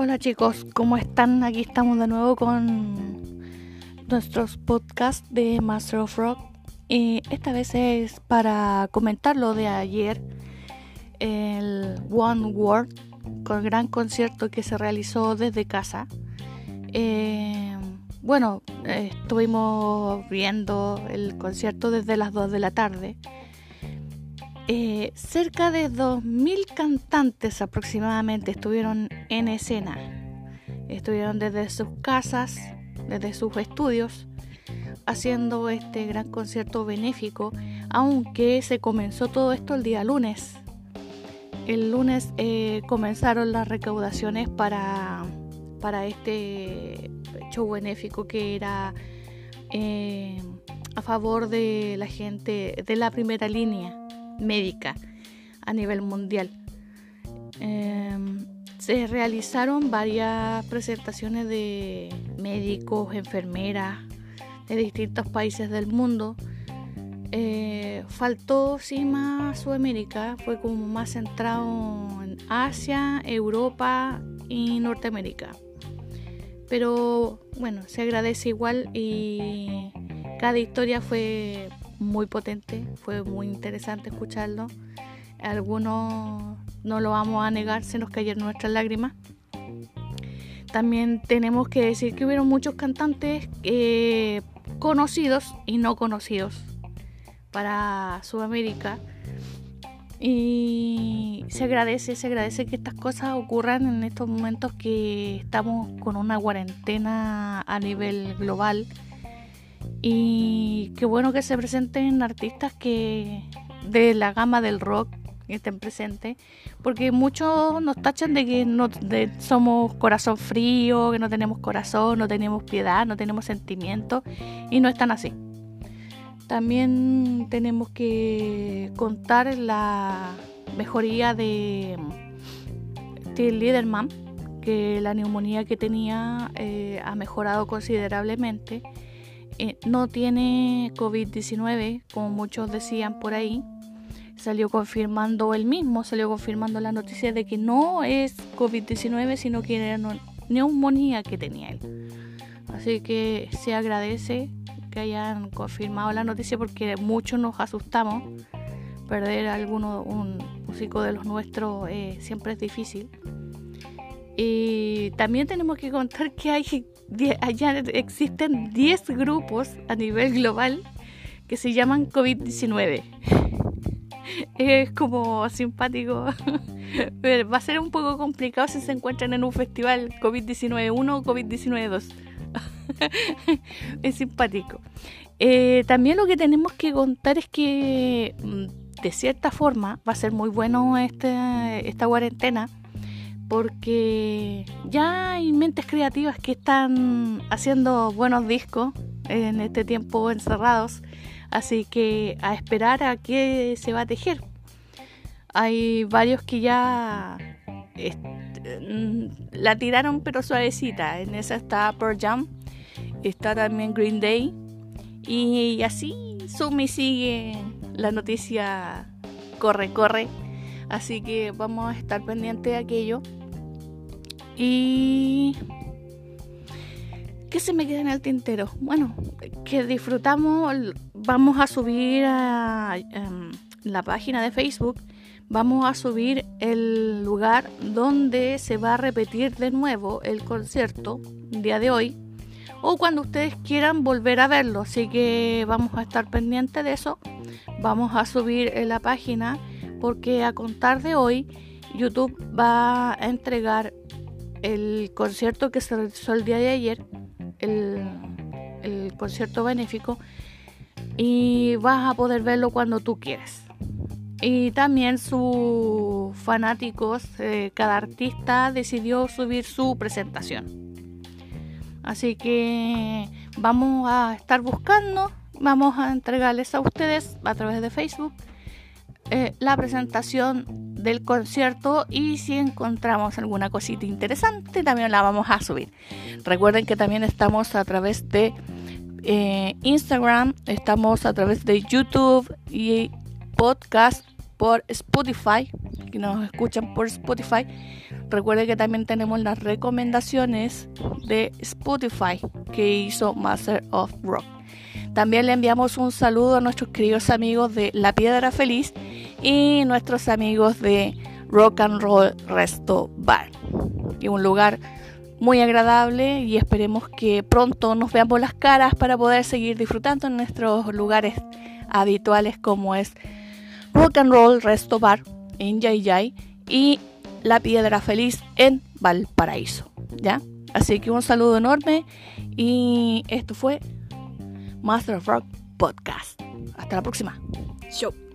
Hola chicos, ¿cómo están? Aquí estamos de nuevo con nuestros podcasts de Master of Rock. Y esta vez es para comentar lo de ayer, el One World, con el gran concierto que se realizó desde casa. Eh, bueno, estuvimos viendo el concierto desde las 2 de la tarde. Eh, cerca de 2.000 cantantes aproximadamente estuvieron en escena. Estuvieron desde sus casas, desde sus estudios, haciendo este gran concierto benéfico, aunque se comenzó todo esto el día lunes. El lunes eh, comenzaron las recaudaciones para, para este show benéfico que era eh, a favor de la gente de la primera línea médica a nivel mundial. Em, se realizaron varias presentaciones de médicos, enfermeras de distintos países del mundo. Eh, faltó sí más Sudamérica, fue como más centrado en Asia, Europa y Norteamérica. Pero bueno, se agradece igual y cada historia fue muy potente, fue muy interesante escucharlo. Algunos no lo vamos a negar, se nos cayeron nuestras lágrimas. También tenemos que decir que hubieron muchos cantantes eh, conocidos y no conocidos para Sudamérica. Y se agradece, se agradece que estas cosas ocurran en estos momentos que estamos con una cuarentena a nivel global. Y qué bueno que se presenten artistas que de la gama del rock estén presentes, porque muchos nos tachan de que no somos corazón frío, que no tenemos corazón, no tenemos piedad, no tenemos sentimiento, y no están así. También tenemos que contar la mejoría de Till Liederman, que la neumonía que tenía eh, ha mejorado considerablemente. Eh, no tiene COVID-19, como muchos decían por ahí. Salió confirmando él mismo, salió confirmando la noticia de que no es COVID-19, sino que era neumonía que tenía él. Así que se agradece que hayan confirmado la noticia porque muchos nos asustamos. Perder a alguno, un músico de los nuestros eh, siempre es difícil. Y también tenemos que contar que hay allá existen 10 grupos a nivel global que se llaman COVID-19. es como simpático. va a ser un poco complicado si se encuentran en un festival COVID-19 1 o COVID-19 2. es simpático. Eh, también lo que tenemos que contar es que mm, de cierta forma va a ser muy bueno este, esta cuarentena porque ya hay mentes creativas que están haciendo buenos discos en este tiempo encerrados, así que a esperar a que se va a tejer. Hay varios que ya mm, la tiraron pero suavecita, en esa está Pearl Jam está también Green Day y así Sumi sigue la noticia corre, corre. Así que vamos a estar pendientes de aquello. Y... ¿Qué se me queda en el tintero? Bueno, que disfrutamos, vamos a subir a, em, la página de Facebook, vamos a subir el lugar donde se va a repetir de nuevo el concierto día de hoy o cuando ustedes quieran volver a verlo. Así que vamos a estar pendientes de eso. Vamos a subir en la página porque a contar de hoy YouTube va a entregar el concierto que se realizó el día de ayer, el, el concierto benéfico, y vas a poder verlo cuando tú quieras. Y también sus fanáticos, eh, cada artista decidió subir su presentación. Así que vamos a estar buscando, vamos a entregarles a ustedes a través de Facebook eh, la presentación del concierto y si encontramos alguna cosita interesante también la vamos a subir. Recuerden que también estamos a través de eh, Instagram, estamos a través de YouTube y podcast por Spotify, que nos escuchan por Spotify. Recuerde que también tenemos las recomendaciones de Spotify que hizo Master of Rock. También le enviamos un saludo a nuestros queridos amigos de La Piedra Feliz y nuestros amigos de Rock and Roll Resto Bar. Y un lugar muy agradable y esperemos que pronto nos veamos las caras para poder seguir disfrutando en nuestros lugares habituales como es Rock and Roll Resto Bar en Yay y La Piedra Feliz en Valparaíso. ¿Ya? Así que un saludo enorme y esto fue Master of Rock Podcast. Hasta la próxima. Show.